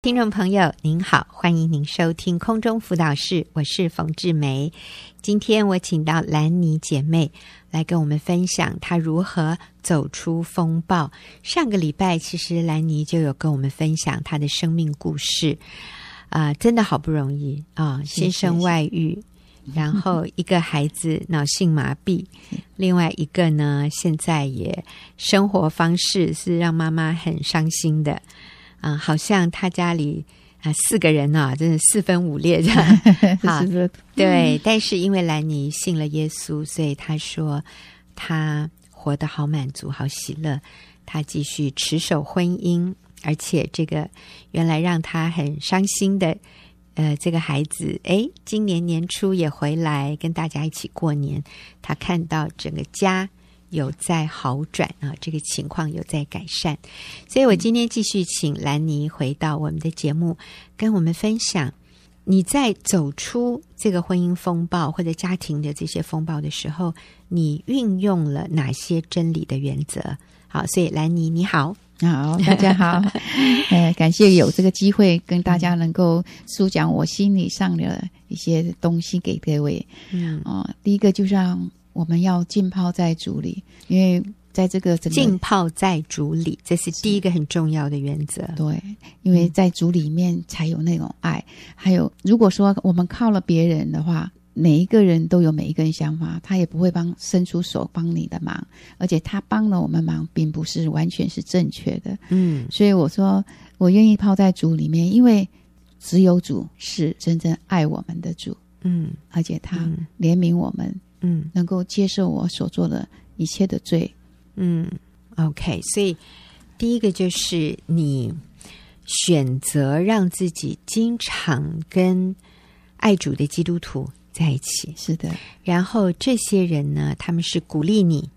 听众朋友您好，欢迎您收听空中辅导室，我是冯志梅。今天我请到兰妮姐妹来跟我们分享她如何走出风暴。上个礼拜其实兰妮就有跟我们分享她的生命故事，啊、呃，真的好不容易啊，先生外遇，然后一个孩子脑性麻痹，另外一个呢，现在也生活方式是让妈妈很伤心的。啊、呃，好像他家里啊、呃、四个人啊，真的四分五裂这样。好，对。但是因为兰尼信了耶稣，所以他说他活得好满足、好喜乐。他继续持守婚姻，而且这个原来让他很伤心的呃这个孩子，诶，今年年初也回来跟大家一起过年。他看到整个家。有在好转啊，这个情况有在改善，所以我今天继续请兰妮回到我们的节目，跟我们分享你在走出这个婚姻风暴或者家庭的这些风暴的时候，你运用了哪些真理的原则？好，所以兰妮你好，好，大家好，呃，感谢有这个机会跟大家能够诉讲我心理上的一些东西给各位。嗯，哦，第一个就像。我们要浸泡在主里，因为在这个浸泡在主里，这是第一个很重要的原则。对，因为在主里面才有那种爱。还有，如果说我们靠了别人的话，每一个人都有每一个人想法，他也不会帮伸出手帮你的忙，而且他帮了我们忙，并不是完全是正确的。嗯，所以我说我愿意泡在主里面，因为只有主是真正爱我们的主。嗯，而且他怜悯我们。嗯，能够接受我所做的一切的罪。嗯，OK，所以第一个就是你选择让自己经常跟爱主的基督徒在一起。是的，然后这些人呢，他们是鼓励你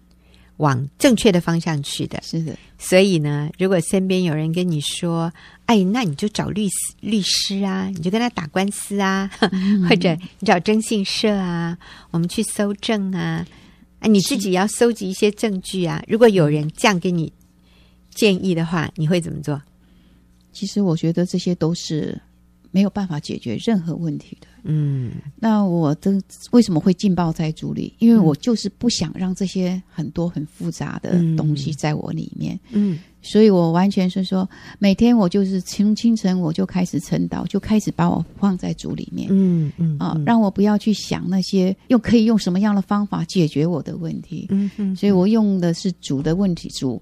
往正确的方向去的。是的，所以呢，如果身边有人跟你说，哎，那你就找律师律师啊，你就跟他打官司啊，嗯、或者你找征信社啊，我们去搜证啊，啊，你自己要搜集一些证据啊。如果有人这样给你建议的话，你会怎么做？其实我觉得这些都是没有办法解决任何问题的。嗯，那我的为什么会浸泡在主里？因为我就是不想让这些很多很复杂的东西在我里面。嗯，所以我完全是说，每天我就是清清晨我就开始晨祷，就开始把我放在主里面。嗯嗯啊，让我不要去想那些又可以用什么样的方法解决我的问题。嗯嗯，所以我用的是主的问题，主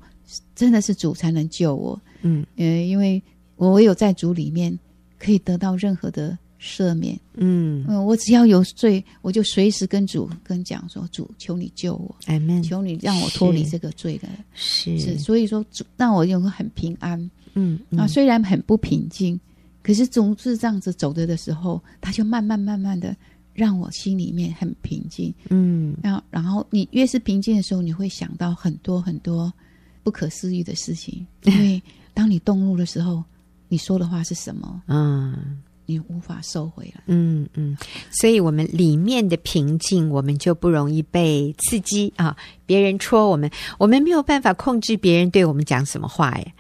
真的是主才能救我。嗯嗯，因为我唯有在主里面可以得到任何的。赦免，嗯。嗯，我只要有罪，我就随时跟主跟讲说：“主，求你救我。求你让我脱离这个罪的。”是。是，所以说主让我有个很平安，嗯，嗯。啊，虽然很不平静，可是总是这样子走着的时候，他就慢慢慢慢的让我心里面很平静，嗯，然后然后你越是平静的时候，你会想到很多很多不可思议的事情，因为当你动怒的时候，你说的话是什么？嗯。你无法收回了，嗯嗯，所以我们里面的平静，我们就不容易被刺激啊。别人戳我们，我们没有办法控制别人对我们讲什么话耶。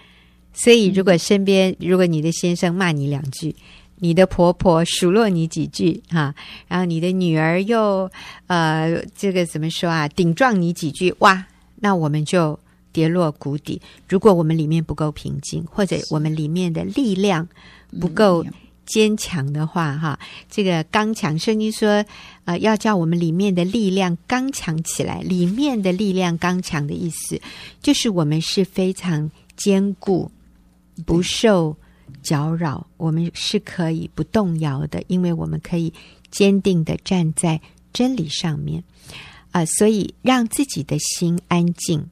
所以，如果身边，如果你的先生骂你两句，你的婆婆数落你几句啊，然后你的女儿又呃，这个怎么说啊，顶撞你几句，哇，那我们就跌落谷底。如果我们里面不够平静，或者我们里面的力量不够。坚强的话，哈，这个刚强，圣经说，呃，要叫我们里面的力量刚强起来。里面的力量刚强的意思，就是我们是非常坚固，不受搅扰，我们是可以不动摇的，因为我们可以坚定的站在真理上面。啊、所以让自己的心安静，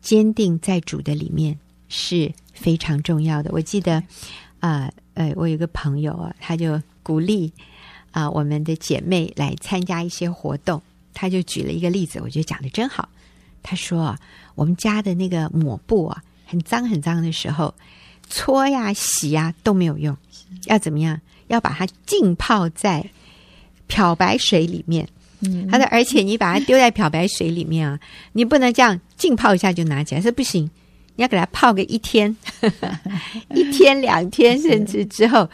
坚定在主的里面是非常重要的。我记得，啊、呃，我有个朋友啊，他就鼓励啊、呃、我们的姐妹来参加一些活动。他就举了一个例子，我觉得讲的真好。他说啊，我们家的那个抹布啊，很脏很脏的时候，搓呀洗呀都没有用，要怎么样？要把它浸泡在漂白水里面。嗯，他说，而且你把它丢在漂白水里面啊，你不能这样浸泡一下就拿起来，说不行，你要给它泡个一天，一天两天，甚至之后。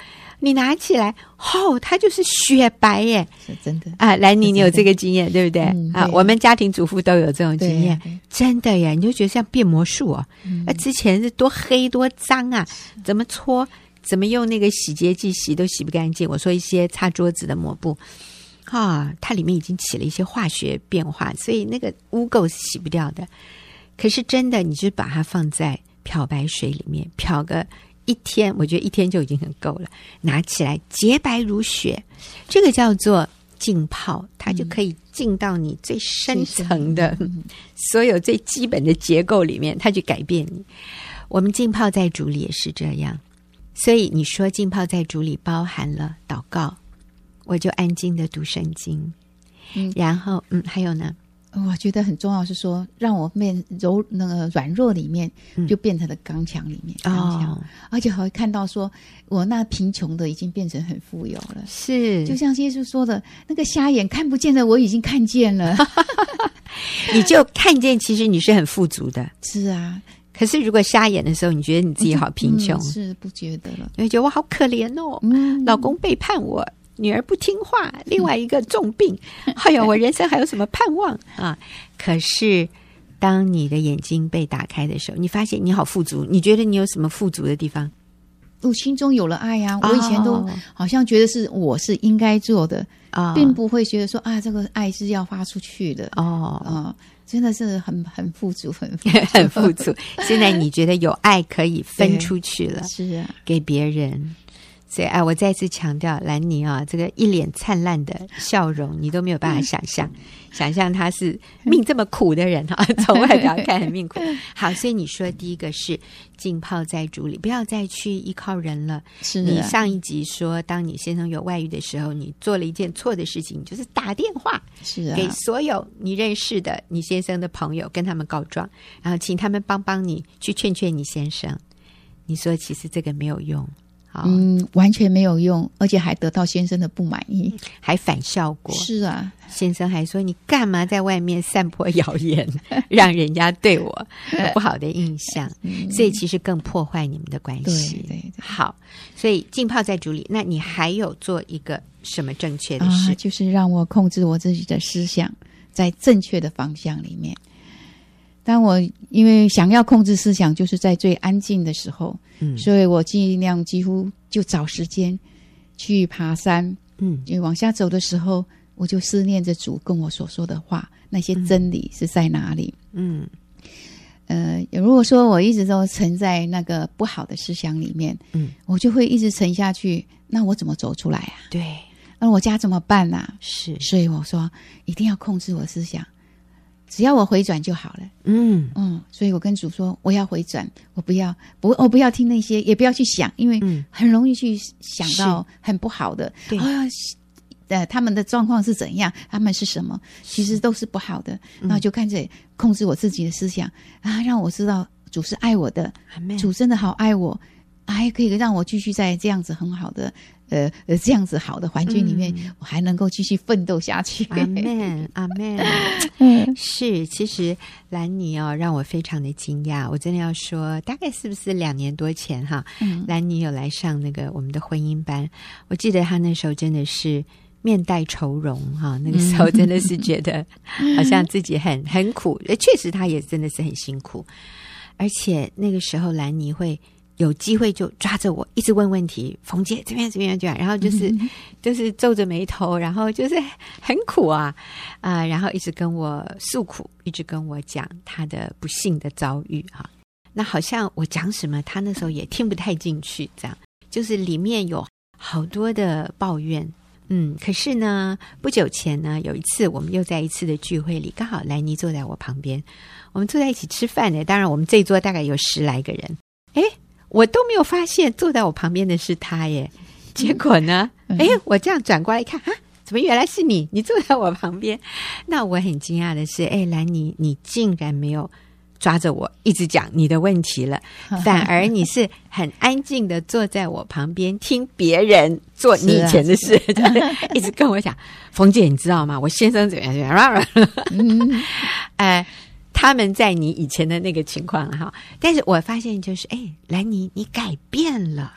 你拿起来，哦，它就是雪白耶，是真的啊！兰妮，你有这个经验对不对？嗯、对啊，我们家庭主妇都有这种经验，真的耶！你就觉得像变魔术哦。那、嗯、之前是多黑多脏啊，怎么搓，怎么用那个洗洁剂洗都洗不干净。我说一些擦桌子的抹布啊，它里面已经起了一些化学变化，所以那个污垢是洗不掉的。可是真的，你就把它放在漂白水里面漂个。一天，我觉得一天就已经很够了。拿起来洁白如雪，这个叫做浸泡，它就可以浸到你最深层的 所有最基本的结构里面，它去改变你。我们浸泡在主里也是这样，所以你说浸泡在主里包含了祷告，我就安静的读圣经，嗯，然后嗯，还有呢？我觉得很重要是说，让我面柔那个软弱里面，就变成了刚强里面，刚强，哦，而且还会看到说，我那贫穷的已经变成很富有了。是，就像耶稣说的，那个瞎眼看不见的，我已经看见了。你就看见，其实你是很富足的。是啊，可是如果瞎眼的时候，你觉得你自己好贫穷，嗯，是不觉得了？你会觉得我好可怜哦，嗯，老公背叛我。女儿不听话，另外一个重病，哎呦，我人生还有什么盼望 啊？可是，当你的眼睛被打开的时候，你发现你好富足。你觉得你有什么富足的地方？我心中有了爱呀、啊！我以前都好像觉得是我是应该做的啊，并不会觉得说啊，这个爱是要发出去的哦。啊，真的是很很富足，很富足 很富足。现在你觉得有爱可以分出去了，是啊，给别人。所以，哎，我再次强调，兰妮啊，这个一脸灿烂的笑容，你都没有办法想象，想象他是命这么苦的人哈，从外表看很命苦。好，所以你说第一个是浸泡在主里，不要再去依靠人了。是你上一集说，当你先生有外遇的时候，你做了一件错的事情，就是打电话是啊，给所有你认识的你先生的朋友，跟他们告状，然后请他们帮帮你去劝劝你先生。你说其实这个没有用。嗯，完全没有用，而且还得到先生的不满意，还反效果。是啊，先生还说：“你干嘛在外面散播谣言，让人家对我有 不好的印象？”所以其实更破坏你们的关系。对对对，好，所以浸泡在主里，那你还有做一个什么正确的事？啊，就是让我控制我自己的思想，在正确的方向里面。当我因为想要控制思想，就是在最安静的时候，嗯，所以我尽量几乎就找时间去爬山，嗯，因为往下走的时候，我就思念着主跟我所说的话，那些真理是在哪里？嗯，呃，如果说我一直都沉在那个不好的思想里面，嗯，我就会一直沉下去，那我怎么走出来啊？对，那我家怎么办呢？啊？是，所以我说一定要控制我思想。只要我回转就好了。嗯嗯，所以我跟主说，我要回转，我不要不，我不要听那些，也不要去想，因为很容易去想到很不好的。对啊，呃，他们的状况是怎样？他们是什么？其实都是不好的。然后就看着控制我自己的思想啊，让我知道主是爱我的，主真的好爱我，还可以让我继续在这样子很好的。呃呃，这样子好的环境里面，嗯、我还能够继续奋斗下去。阿门，阿门。嗯，是，其实兰妮哦，让我非常的惊讶。我真的要说，大概是不是两年多前哈？嗯、兰妮有来上那个我们的婚姻班，我记得她那时候真的是面带愁容哈。那个时候真的是觉得 好像自己很很苦，确实她也真的是很辛苦。而且那个时候兰妮会。有机会就抓着我，一直问问题。冯姐这边这边这样，然后就是、嗯、就是皱着眉头，然后就是很苦啊啊、呃，然后一直跟我诉苦，一直跟我讲他的不幸的遭遇哈。那好像我讲什么，他那时候也听不太进去，这样就是里面有好多的抱怨。嗯，可是呢，不久前呢，有一次我们又在一次的聚会里，刚好莱尼坐在我旁边，我们坐在一起吃饭呢。当然，我们这一桌大概有十来个人，诶我都没有发现坐在我旁边的是他耶，结果呢？哎，我这样转过来一看，啊，怎么原来是你？你坐在我旁边。那我很惊讶的是，哎，兰妮，你竟然没有抓着我一直讲你的问题了，反而你是很安静的坐在我旁边听别人做 你以前的事，就是 一直跟我讲，冯姐，你知道吗？我先生怎么样怎么样？哎。他们在你以前的那个情况哈。但是我发现就是，哎，兰妮，你改变了，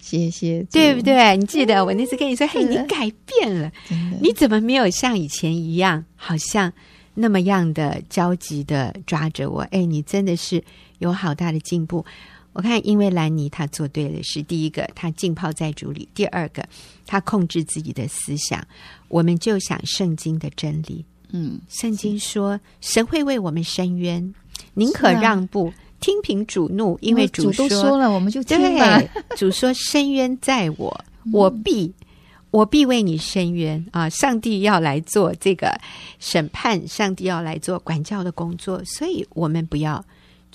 谢谢，对不对？你记得我那次跟你说，嘿，你改变了，你怎么没有像以前一样，好像那么样的焦急的抓着我？哎，你真的是有好大的进步。我看，因为兰尼他做对了是，第一个，他浸泡在主里；第二个，他控制自己的思想。我们就想圣经的真理，嗯，圣经说神会为我们伸冤，宁可让步，啊、听凭主怒，因为主都说了，我们就听对。主说伸冤在我，我必我必为你伸冤啊！上帝要来做这个审判，上帝要来做管教的工作，所以我们不要。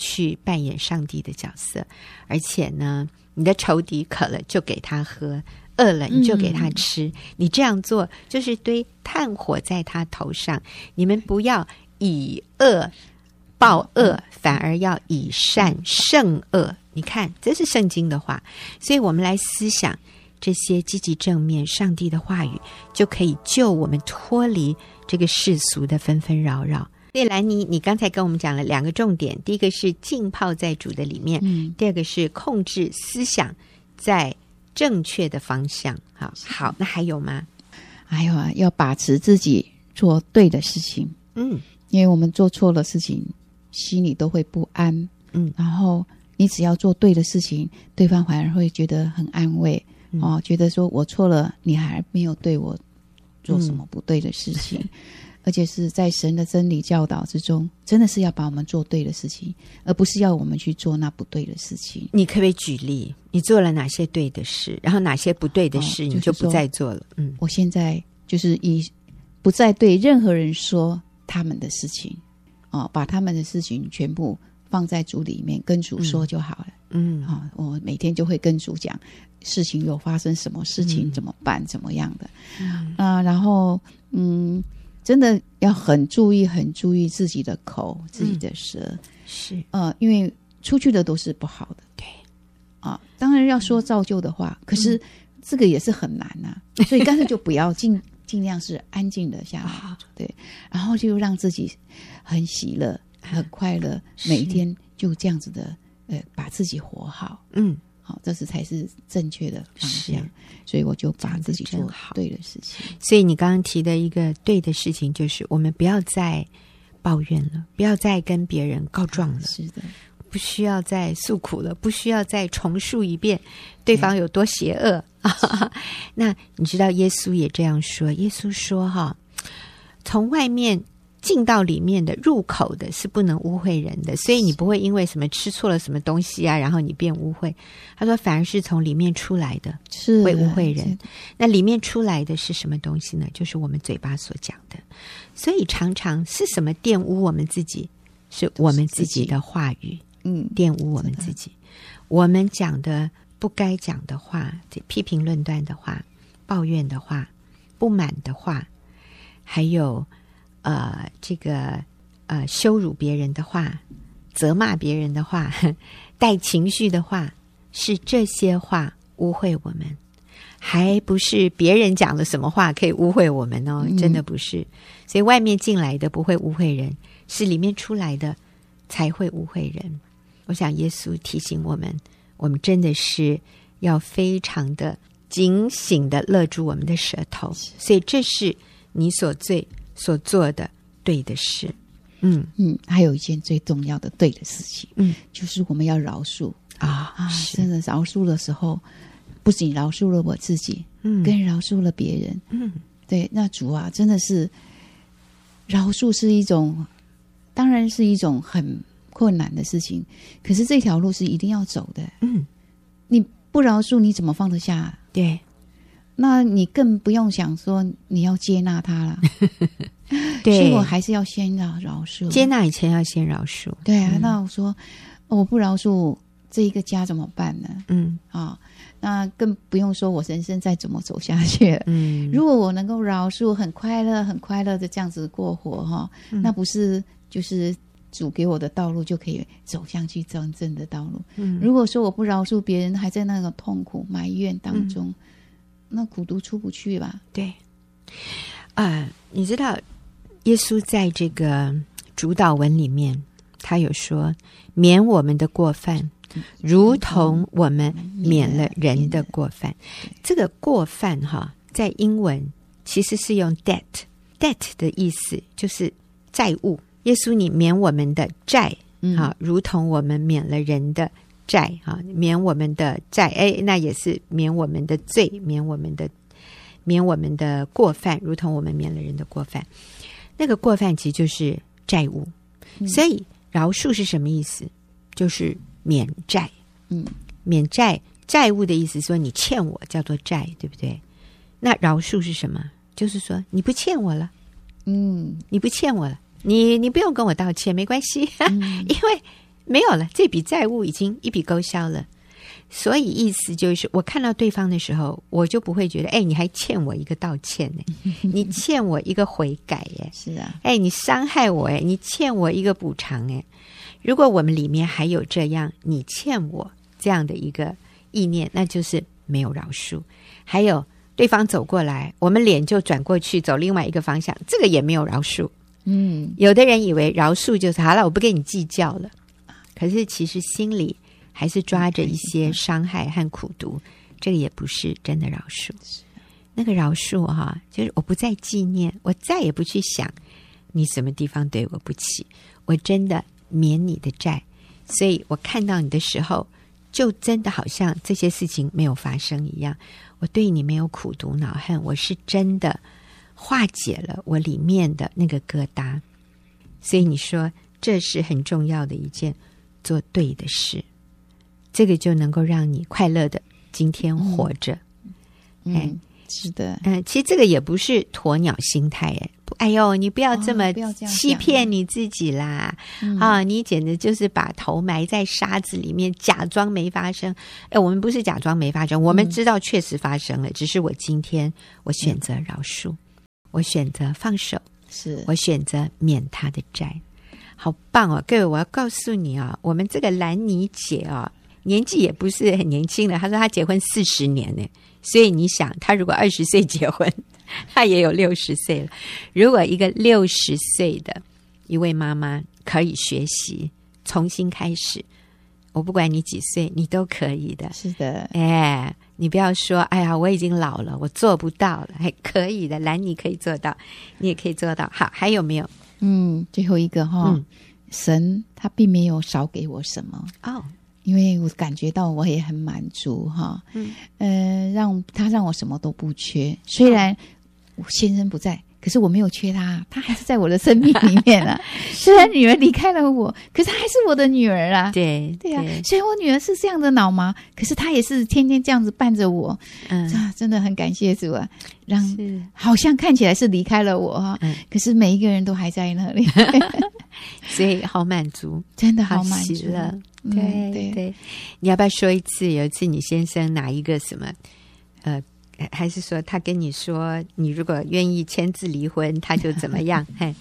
去扮演上帝的角色，而且呢，你的仇敌渴了就给他喝，饿了你就给他吃。嗯、你这样做就是堆炭火在他头上。你们不要以恶报恶，嗯、反而要以善胜恶。你看，这是圣经的话，所以我们来思想这些积极正面上帝的话语，就可以救我们脱离这个世俗的纷纷扰扰。所以兰妮，你刚才跟我们讲了两个重点，第一个是浸泡在主的里面，嗯，第二个是控制思想在正确的方向。好，好，那还有吗？还有啊，要把持自己做对的事情，嗯，因为我们做错了事情，心里都会不安，嗯，然后你只要做对的事情，对方反而会觉得很安慰，嗯、哦，觉得说我错了，你还没有对我做什么不对的事情。嗯 而且是在神的真理教导之中，真的是要把我们做对的事情，而不是要我们去做那不对的事情。你可不可以举例？你做了哪些对的事，然后哪些不对的事，你就不再做了？嗯，我现在就是以不再对任何人说他们的事情，哦，把他们的事情全部放在主里面，跟主说就好了。嗯，啊，我每天就会跟主讲事情有发生什么事情，怎么办，怎么样的。嗯，啊，然后嗯。真的要很注意，很注意自己的口，自己的舌，嗯、是。呃，因为出去的都是不好的，对。啊。当然要说造就的话，嗯、可是这个也是很难呐、所以干脆就不要尽尽量是安静的下来，哦、对，然后就让自己很喜乐、很快乐，每一天就这样子的呃，把自己活好，嗯。好，这是才是正确的方向，是所以我就把自己做好对的事情。所以你刚刚提的一个对的事情，就是我们不要再抱怨了，不要再跟别人告状了，是的，不需要再诉苦了，不需要再重述一遍对方有多邪恶。那你知道耶稣也这样说，耶稣说：“哈，从外面。”进到里面的入口的是不能污秽人的，所以你不会因为什么吃错了什么东西啊，然后你变污秽。他说，反而是从里面出来的是会污秽人。那里面出来的是什么东西呢？就是我们嘴巴所讲的。所以常常是什么玷污我们自己？是我们自己的话语，嗯，玷污我们自己。我们讲的不该讲的话，批评论断的话，抱怨的话，不满的话，还有。呃，这个呃，羞辱别人的话，责骂别人的话，带情绪的话，是这些话污秽我们，还不是别人讲了什么话可以污秽我们哦，真的不是。所以外面进来的不会污秽人，是里面出来的才会污秽人。我想耶稣提醒我们，我们真的是要非常的警醒的勒住我们的舌头。所以这是你所最。所做的对的事，嗯。嗯，还有一件最重要的对的事情，嗯，就是我们要饶恕。啊啊！真的饶恕的时候，不仅饶恕了我自己，嗯，更饶恕了别人，嗯，对。那主啊，真的是饶恕是一种，当然是一种很困难的事情，可是这条路是一定要走的，嗯，你不饶恕，你怎么放得下？对。那你更不用想说你要接纳他了，对，所以我还是要先饶饶恕。接纳以前要先饶恕。对啊，嗯、那我说我不饶恕这一个家怎么办呢？嗯，啊、哦，那更不用说我人生再怎么走下去。嗯，如果我能够饶恕，很快乐、很快乐的这样子过活哈，嗯、那不是就是主给我的道路就可以走向去真正的道路。嗯，如果说我不饶恕别人，还在那个痛苦埋怨当中。嗯那苦毒出不去吧？对，啊、呃，你知道，耶稣在这个主导文里面他有说免我们的过犯，如同我们免了人的过犯。这个过犯哈，在英文其实是用 debt，debt 的意思就是债务。耶稣，你免我们的债，啊，如同我们免了人的债，啊，免我们的债，哎，那也是免我们的罪，免我们的免我们的过犯，如同我们免了人的过犯。那个过犯其实就是债务，所以饶恕是什么意思？就是免债，嗯，免债债务的意思，说你欠我叫做债，对不对？那饶恕是什么？就是说你不欠我了，嗯，你不欠我了。你你不用跟我道歉，没关系，嗯、因为没有了这笔债务已经一笔勾销了，所以意思就是我看到对方的时候，我就不会觉得，哎，你还欠我一个道歉呢，你欠我一个悔改耶，是啊，哎，你伤害我哎，你欠我一个补偿哎，如果我们里面还有这样你欠我这样的一个意念，那就是没有饶恕。还有对方走过来，我们脸就转过去走另外一个方向，这个也没有饶恕。嗯，有的人以为饶恕就是好了，我不跟你计较了。可是其实心里还是抓着一些伤害和苦毒，这个也不是真的饶恕。那个饶恕哈，就是我不再纪念，我再也不去想你什么地方对我不起，我真的免你的债。所以我看到你的时候，就真的好像这些事情没有发生一样。我对你没有苦毒恼恨，我是真的。化解了我里面的那个疙瘩，所以你说这是很重要的一件做对的事，这个就能够让你快乐的今天活着。嗯，是的，嗯，其实这个也不是鸵鸟心态，哎，哎呦，你不要这么欺骗你自己啦，哦、啊，你简直就是把头埋在沙子里面，假装没发生。哎，我们不是假装没发生，我们知道确实发生了，嗯、只是我今天我选择饶恕。嗯我选择放手，是。我选择免他的债，好棒哦！各位，我要告诉你啊，我们这个兰妮姐啊，年纪也不是很年轻了。她说她结婚四十年呢，所以你想，她如果二十岁结婚，她也有六十岁了。如果一个六十岁的一位妈妈可以学习重新开始，我不管你几岁，你都可以的。是的，哎。你不要说，哎呀，我已经老了，我做不到了，还可以的，兰妮可以做到，你也可以做到。好，还有没有？嗯，最后一个哈，嗯、神他并没有少给我什么。哦，因为我感觉到我也很满足哈，嗯，呃，让他让我什么都不缺，虽然我先生不在。可是我没有缺她，她还是在我的生命里面啊。虽然女儿离开了我，可是她还是我的女儿啊。对对啊，虽然我女儿是这样的脑麻，可是她也是天天这样子伴着我。嗯，啊，真的很感谢主啊，让好像看起来是离开了我哈，嗯，可是每一个人都还在那里，所以好满足，真的好满足了。对对对，你要不要说一次？有一次你先生拿一个什么？呃。还是说他跟你说，你如果愿意签字离婚，他就怎么样？嘿，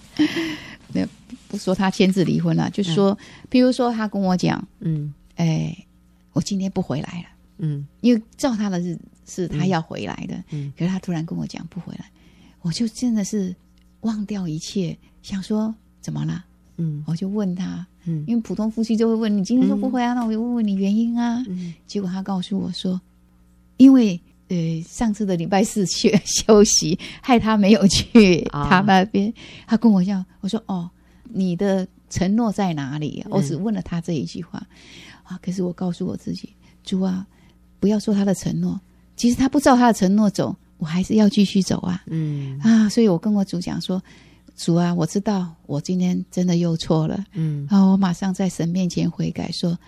没有不说他签字离婚了，就说，比如说他跟我讲，嗯，哎，我今天不回来了，嗯，因为照他的日是他要回来的，嗯，可是他突然跟我讲不回来，我就真的是忘掉一切，想说怎么了？嗯，我就问他，嗯，因为普通夫妻就会问你今天说不回来，那我就问问你原因啊，嗯，结果他告诉我说，因为。对，上次的礼拜四去休息，害他没有去他那边。哦、他跟我讲，我说：“哦，你的承诺在哪里？”嗯、我只问了他这一句话啊。可是我告诉我自己，主啊，不要说他的承诺。其实他不照他的承诺走，我还是要继续走啊。嗯啊，所以我跟我主讲说：“主啊，我知道我今天真的又错了。嗯，然后我马上在神面前悔改说，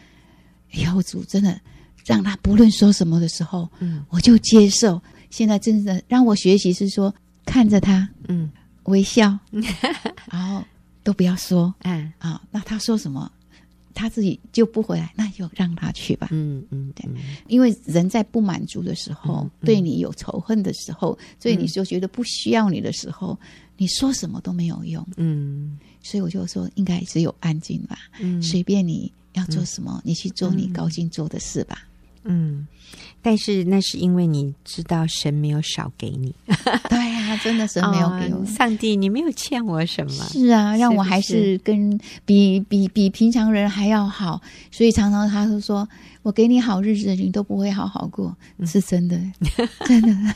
哎呀，主真的。”让他不论说什么的时候，嗯，我就接受。现在真的让我学习是说，看着他，嗯，微笑，然后都不要说，嗯啊，那他说什么，他自己就不回来，那就让他去吧，嗯嗯，对，因为人在不满足的时候，对你有仇恨的时候，所以你就觉得不需要你的时候，你说什么都没有用，嗯，所以我就说，应该只有安静吧，嗯，随便你要做什么，你去做你高兴做的事吧。嗯，但是那是因为你知道神没有少给你。对呀、啊，真的神没有给我、哦。上帝，你没有欠我什么？是啊，让我还是跟比比比平常人还要好。所以常常他都说，我给你好日子，你都不会好好过，是真的，真的。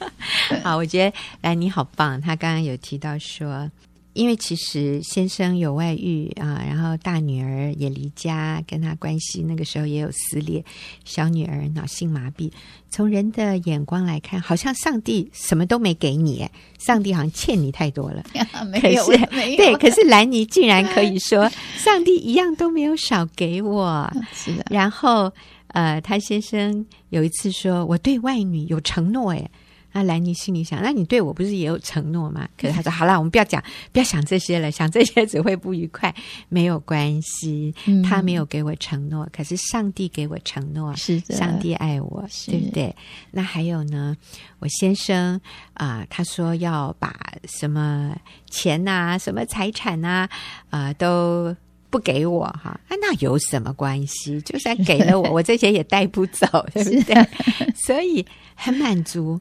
好，我觉得兰妮好棒。他刚刚有提到说。因为其实先生有外遇啊，然后大女儿也离家，跟他关系那个时候也有撕裂，小女儿脑性麻痹。从人的眼光来看，好像上帝什么都没给你，上帝好像欠你太多了。没有，可是没有。对，可是兰妮竟然可以说，上帝一样都没有少给我。是的。然后，呃，他先生有一次说，我对外女有承诺，哎。那兰妮心里想：那你对我不是也有承诺吗？可是他说：好了，我们不要讲，不要想这些了，想这些只会不愉快。没有关系，他没有给我承诺，可是上帝给我承诺，是的，上帝爱我，对不对？那还有呢？我先生啊、呃，他说要把什么钱呐、什么财产呐，啊、呃，都。不给我哈，啊，那有什么关系？就算给了我，我这些也带不走，对不对？所以很满足。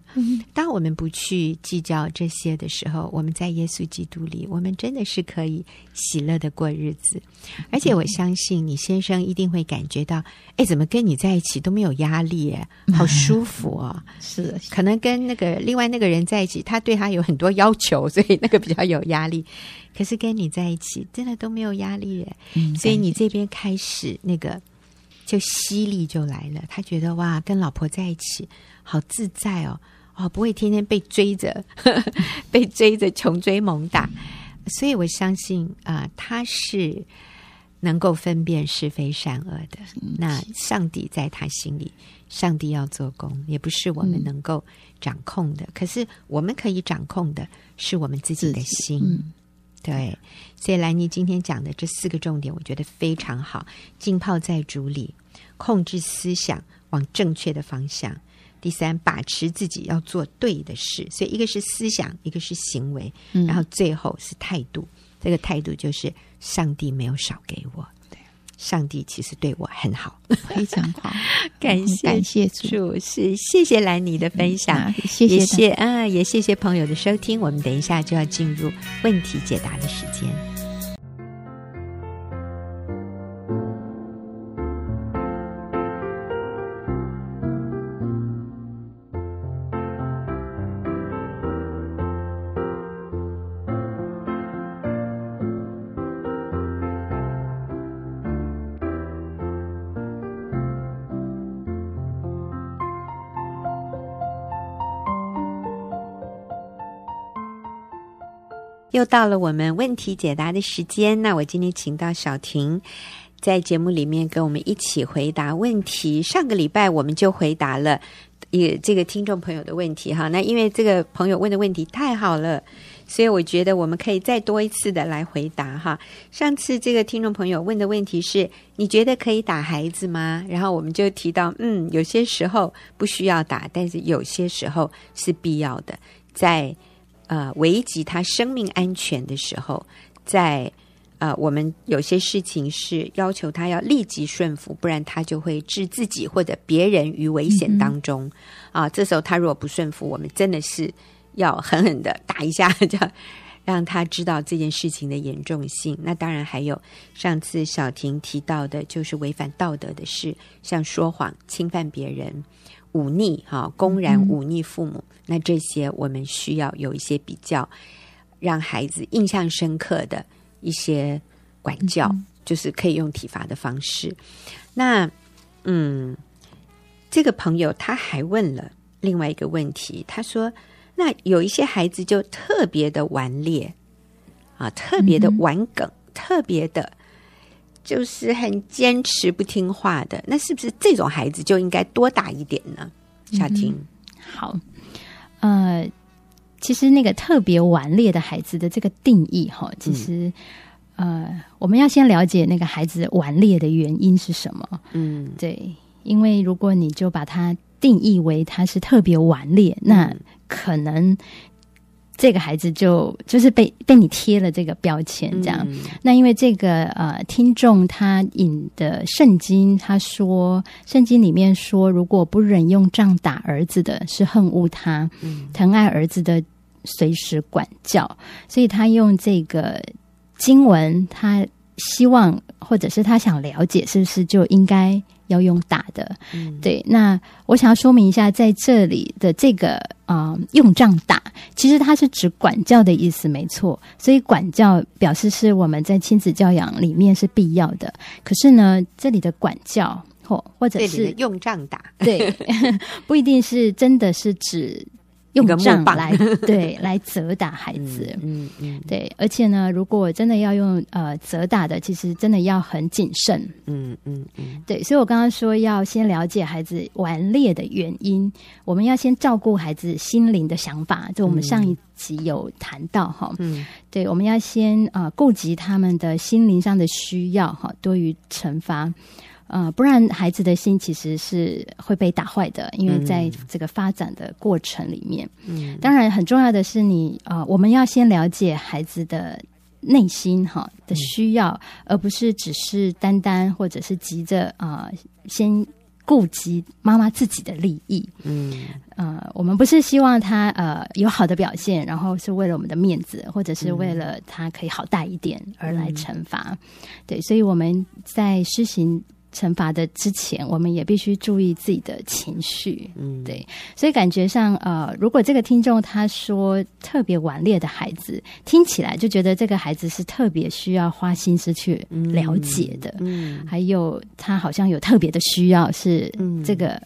当我们不去计较这些的时候，我们在耶稣基督里，我们真的是可以喜乐的过日子。而且我相信你先生一定会感觉到，哎，怎么跟你在一起都没有压力，好舒服哦。是的，可能跟那个另外那个人在一起，他对他有很多要求，所以那个比较有压力。可是跟你在一起，真的都没有压力耶。嗯，所以你这边开始那个就吸力就来了。他觉得哇，跟老婆在一起好自在哦，哦，不会天天被追着，呵 呵被追着穷追猛打。所以我相信啊，呃，他是能够分辨是非善恶的。那上帝在他心里，上帝要做工，也不是我们能够掌控的。可是我们可以掌控的是我们自己的心。对，所以兰妮今天讲的这四个重点，我觉得非常好。浸泡在主里，控制思想往正确的方向。第三，把持自己要做对的事。所以一个是思想，一个是行为，然后最后是态度。嗯、这个态度就是上帝没有少给我。上帝其实对我很好，非常好，感谢感谢主，是谢谢兰妮的分享，嗯、谢谢也谢啊，也谢谢朋友的收听。我们等一下就要进入问题解答的时间。又到了我们问题解答的时间，那我今天请到小婷在节目里面跟我们一起回答问题。上个礼拜我们就回答了也这个听众朋友的问题哈，那因为这个朋友问的问题太好了，所以我觉得我们可以再多一次的来回答哈。上次这个听众朋友问的问题是：你觉得可以打孩子吗？然后我们就提到，嗯，有些时候不需要打，但是有些时候是必要的，在。呃，危及他生命安全的时候，在呃，我们有些事情是要求他要立即顺服，不然他就会置自己或者别人于危险当中。嗯、啊，这时候他如果不顺服，我们真的是要狠狠的打一下，这样让他知道这件事情的严重性。那当然还有上次小婷提到的，就是违反道德的事，像说谎、侵犯别人。忤逆哈，公然忤逆父母，嗯、那这些我们需要有一些比较，让孩子印象深刻的一些管教，嗯、就是可以用体罚的方式。那嗯，这个朋友他还问了另外一个问题，他说：“那有一些孩子就特别的顽劣啊，特别的顽梗，嗯、特别的。”就是很坚持不听话的，那是不是这种孩子就应该多打一点呢？夏婷、嗯，好，呃，其实那个特别顽劣的孩子的这个定义哈，其实、嗯、呃，我们要先了解那个孩子顽劣的原因是什么。嗯，对，因为如果你就把它定义为他是特别顽劣，那可能。这个孩子就就是被被你贴了这个标签，这样。嗯、那因为这个呃，听众他引的圣经，他说圣经里面说，如果不忍用杖打儿子的，是恨恶他；嗯、疼爱儿子的，随时管教。所以他用这个经文，他希望或者是他想了解，是不是就应该。要用打的，嗯、对。那我想要说明一下，在这里的这个啊、呃，用杖打，其实它是指管教的意思，没错。所以管教表示是我们在亲子教养里面是必要的。可是呢，这里的管教或或者是用杖打，对，不一定是真的是指。用杖来 对来责打孩子，嗯嗯，嗯对，而且呢，如果真的要用呃责打的，其实真的要很谨慎，嗯嗯嗯，对，所以我刚刚说要先了解孩子顽劣的原因，我们要先照顾孩子心灵的想法，就我们上一集有谈到哈，嗯，对，我们要先呃顾及他们的心灵上的需要哈，多于惩罚。呃，不然孩子的心其实是会被打坏的，因为在这个发展的过程里面，嗯，当然很重要的是你呃，我们要先了解孩子的内心哈的需要，嗯、而不是只是单单或者是急着啊、呃，先顾及妈妈自己的利益，嗯，呃，我们不是希望他呃有好的表现，然后是为了我们的面子，或者是为了他可以好带一点而来惩罚，嗯、对，所以我们在施行。惩罚的之前，我们也必须注意自己的情绪。嗯，对，所以感觉上，呃，如果这个听众他说特别顽劣的孩子，听起来就觉得这个孩子是特别需要花心思去了解的。嗯，嗯，还有他好像有特别的需要，是这个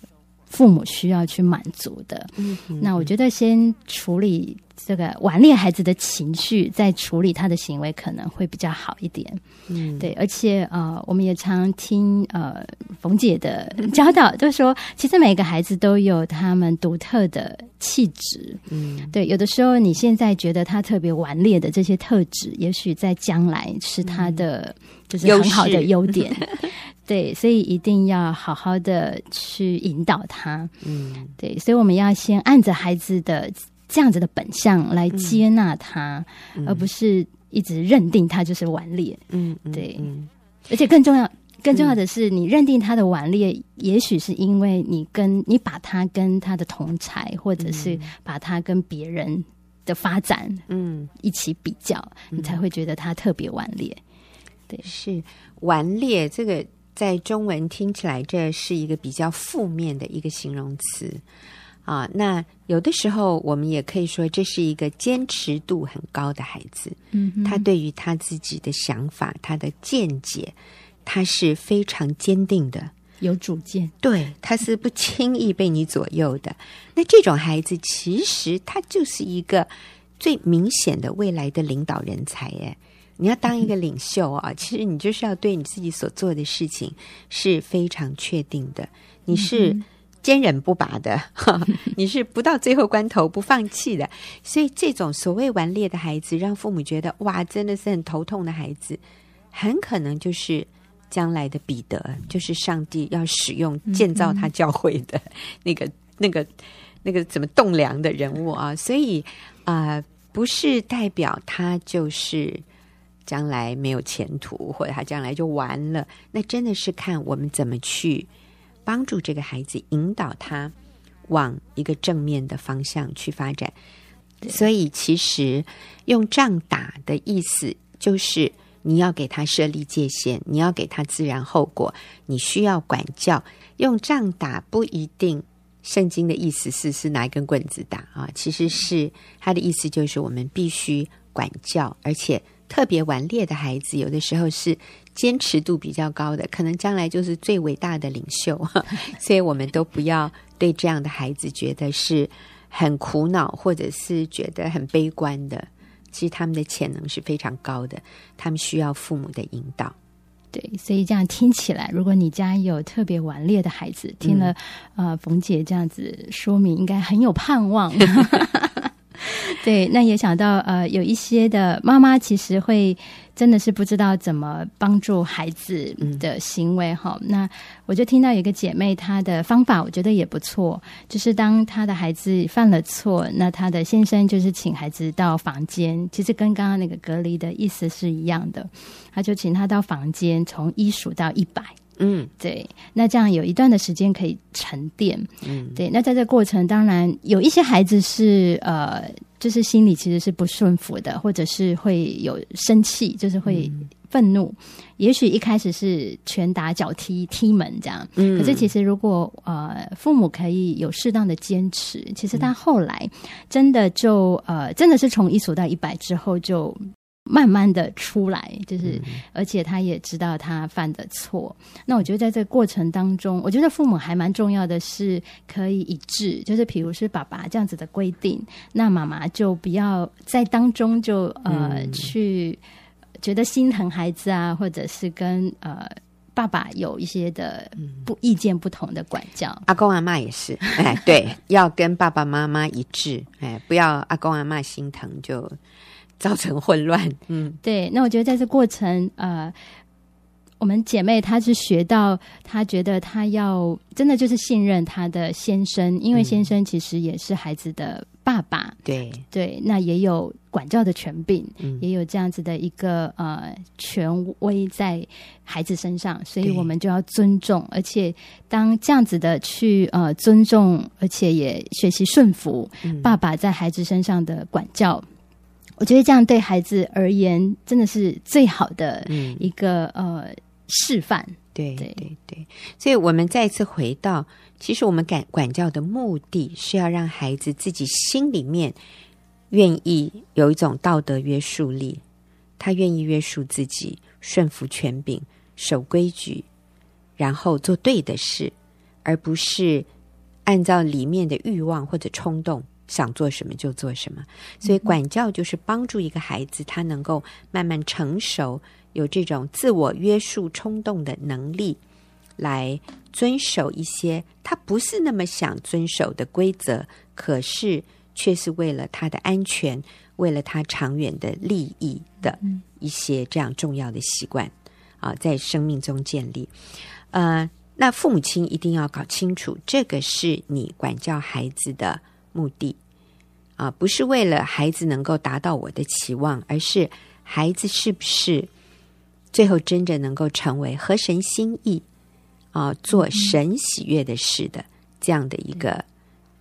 父母需要去满足的。嗯，那我觉得先处理。这个顽劣孩子的情绪，再处理他的行为可能会比较好一点。嗯，对，而且呃，我们也常听呃冯姐的教导，就是说，其实每个孩子都有他们独特的气质。嗯，对，有的时候你现在觉得他特别顽劣的这些特质，也许在将来是他的就是很好的优点。对，所以一定要好好的去引导他。嗯，对，所以我们要先按着孩子的。这样子的本相来接纳他，嗯、而不是一直认定他就是顽劣。嗯，对。嗯、而且更重要、更重要的是，你认定他的顽劣，嗯、也许是因为你跟你把他跟他的同才，或者是把他跟别人的发展，嗯，一起比较，嗯、你才会觉得他特别顽劣。对，是顽劣这个在中文听起来，这是一个比较负面的一个形容词。啊，那有的时候我们也可以说，这是一个坚持度很高的孩子。嗯，他对于他自己的想法、他的见解，他是非常坚定的，有主见。对，他是不轻易被你左右的。那这种孩子，其实他就是一个最明显的未来的领导人才。哎，你要当一个领袖啊，嗯、其实你就是要对你自己所做的事情是非常确定的。你是。嗯坚韧不拔的，你是不到最后关头不放弃的，所以这种所谓顽劣的孩子，让父母觉得哇，真的是很头痛的孩子，很可能就是将来的彼得，就是上帝要使用建造他教会的那个、那个、那个怎么栋梁的人物啊，所以啊、呃，不是代表他就是将来没有前途，或者他将来就完了，那真的是看我们怎么去。帮助这个孩子，引导他往一个正面的方向去发展。所以，其实用仗打的意思，就是你要给他设立界限，你要给他自然后果，你需要管教。用仗打不一定，圣经的意思是是拿一根棍子打啊，其实是他的意思就是我们必须管教，而且特别顽劣的孩子，有的时候是。坚持度比较高的，可能将来就是最伟大的领袖，所以我们都不要对这样的孩子觉得是很苦恼，或者是觉得很悲观的。其实他们的潜能是非常高的，他们需要父母的引导。对，所以这样听起来，如果你家有特别顽劣的孩子，听了、嗯、呃冯姐这样子说明，应该很有盼望。对，那也想到呃，有一些的妈妈其实会真的是不知道怎么帮助孩子的行为哈、嗯。那我就听到有一个姐妹，她的方法我觉得也不错，就是当她的孩子犯了错，那她的先生就是请孩子到房间，其实跟刚刚那个隔离的意思是一样的，他就请他到房间从一数到一百。嗯，对，那这样有一段的时间可以沉淀。嗯，对，那在这个过程，当然有一些孩子是呃，就是心里其实是不顺服的，或者是会有生气，就是会愤怒。嗯、也许一开始是拳打脚踢踢门这样，嗯，可是其实如果呃父母可以有适当的坚持，其实他后来真的就呃真的是从一数到一百之后就。慢慢的出来，就是，而且他也知道他犯的错。那我觉得在这个过程当中，我觉得父母还蛮重要的是可以一致，就是比如是爸爸这样子的规定，那妈妈就不要在当中就呃去觉得心疼孩子啊，或者是跟呃爸爸有一些的不意见不同的管教。阿公阿妈也是，哎，对，要跟爸爸妈妈一致，哎，不要阿公阿妈心疼就。造成混乱，嗯，对。那我觉得在这过程，呃，我们姐妹她是学到，她觉得她要真的就是信任她的先生，因为先生其实也是孩子的爸爸，对、嗯、对。那也有管教的权柄，嗯，也有这样子的一个呃权威在孩子身上，所以我们就要尊重，而且当这样子的去呃尊重，而且也学习顺服爸爸在孩子身上的管教。我觉得这样对孩子而言，真的是最好的一个、嗯、呃示范。对对对对，所以我们再次回到，其实我们管管教的目的是要让孩子自己心里面愿意有一种道德约束力，他愿意约束自己，顺服权柄，守规矩，然后做对的事，而不是按照里面的欲望或者冲动。想做什么就做什么，所以管教就是帮助一个孩子，他能够慢慢成熟，有这种自我约束冲动的能力，来遵守一些他不是那么想遵守的规则，可是却是为了他的安全，为了他长远的利益的一些这样重要的习惯啊，在生命中建立。呃，那父母亲一定要搞清楚，这个是你管教孩子的。目的啊，不是为了孩子能够达到我的期望，而是孩子是不是最后真正能够成为合神心意啊，做神喜悦的事的这样的一个，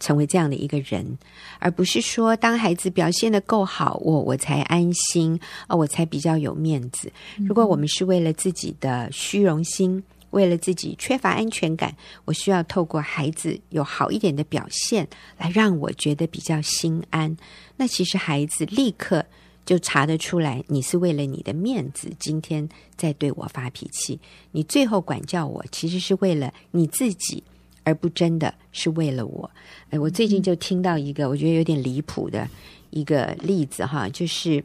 成为这样的一个人，而不是说当孩子表现的够好，我我才安心啊，我才比较有面子。如果我们是为了自己的虚荣心。为了自己缺乏安全感，我需要透过孩子有好一点的表现，来让我觉得比较心安。那其实孩子立刻就查得出来，你是为了你的面子，今天在对我发脾气。你最后管教我，其实是为了你自己，而不真的是为了我。哎，我最近就听到一个我觉得有点离谱的一个例子哈，就是，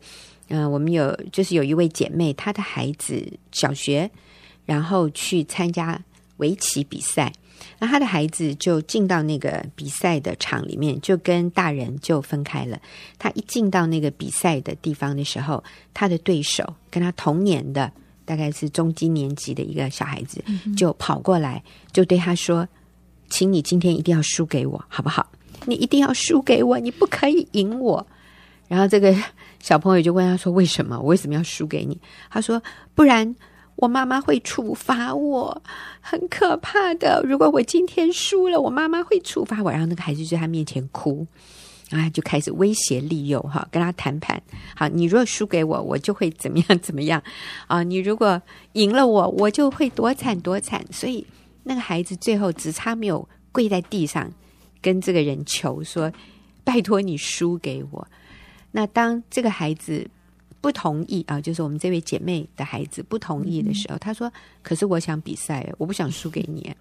嗯、我们有就是有一位姐妹，她的孩子小学。然后去参加围棋比赛，那他的孩子就进到那个比赛的场里面，就跟大人就分开了。他一进到那个比赛的地方的时候，他的对手跟他同年的，大概是中低年级的一个小孩子，就跑过来，就对他说：“请你今天一定要输给我，好不好？你一定要输给我，你不可以赢我。”然后这个小朋友就问他说：“为什么？我为什么要输给你？”他说：“不然。”我妈妈会处罚我，很可怕的。如果我今天输了，我妈妈会处罚我。然后那个孩子就在他面前哭，然后就开始威胁利诱哈，跟他谈判。好，你如果输给我，我就会怎么样怎么样啊？你如果赢了我，我就会多惨多惨。所以那个孩子最后只差没有跪在地上跟这个人求说：“拜托你输给我。”那当这个孩子。不同意啊，就是我们这位姐妹的孩子不同意的时候，她、嗯、说：“可是我想比赛，我不想输给你。”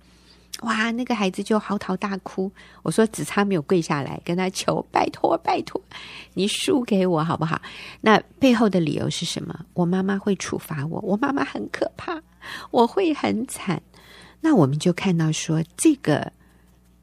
哇，那个孩子就嚎啕大哭。我说：“只差没有跪下来跟他求，拜托拜托，你输给我好不好？”那背后的理由是什么？我妈妈会处罚我，我妈妈很可怕，我会很惨。那我们就看到说，这个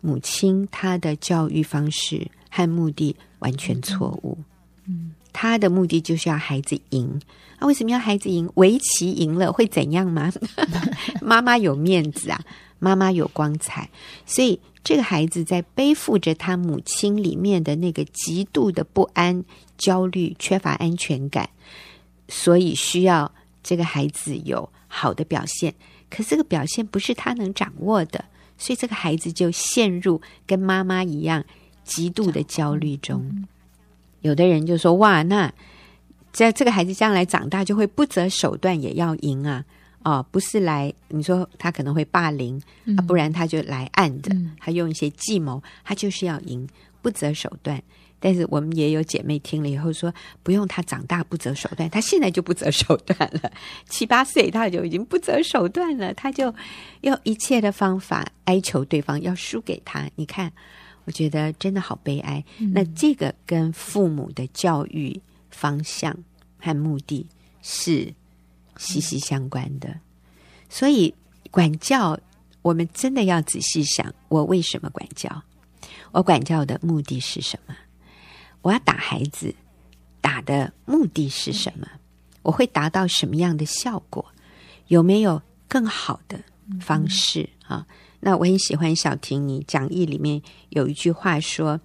母亲她的教育方式和目的完全错误。嗯，他的目的就是要孩子赢。那、啊、为什么要孩子赢？围棋赢了会怎样吗？妈妈有面子啊，妈妈有光彩，所以这个孩子在背负着他母亲里面的那个极度的不安、焦虑、缺乏安全感，所以需要这个孩子有好的表现。可这个表现不是他能掌握的，所以这个孩子就陷入跟妈妈一样极度的焦虑中。有的人就说：“哇，那……”这这个孩子将来长大就会不择手段也要赢啊！哦，不是来你说他可能会霸凌、嗯、啊，不然他就来暗的，嗯、他用一些计谋，他就是要赢，不择手段。但是我们也有姐妹听了以后说，不用他长大不择手段，他现在就不择手段了，七八岁他就已经不择手段了，他就用一切的方法哀求对方要输给他。你看，我觉得真的好悲哀。嗯、那这个跟父母的教育。方向和目的是息息相关的，所以管教我们真的要仔细想：我为什么管教？我管教的目的是什么？我要打孩子，打的目的是什么？我会达到什么样的效果？有没有更好的方式啊？那我很喜欢小婷你讲义里面有一句话说。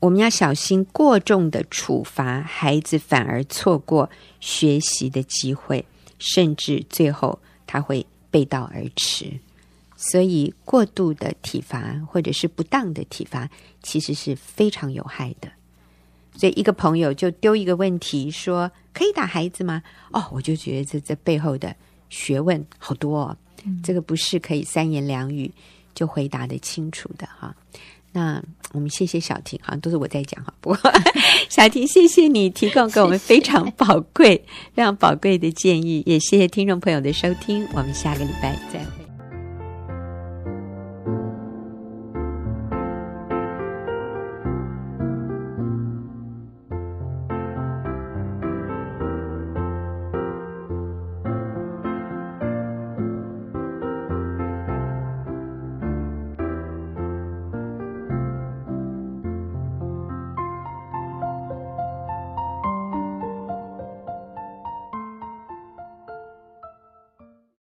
我们要小心过重的处罚，孩子反而错过学习的机会，甚至最后他会背道而驰。所以，过度的体罚或者是不当的体罚，其实是非常有害的。所以，一个朋友就丢一个问题说：“可以打孩子吗？”哦，我就觉得这这背后的学问好多哦，这个不是可以三言两语就回答的清楚的哈。那我们谢谢小婷，好像都是我在讲哈。不过 小婷，谢谢你提供给我们非常宝贵、非常宝贵的建议，也谢谢听众朋友的收听。我们下个礼拜再会。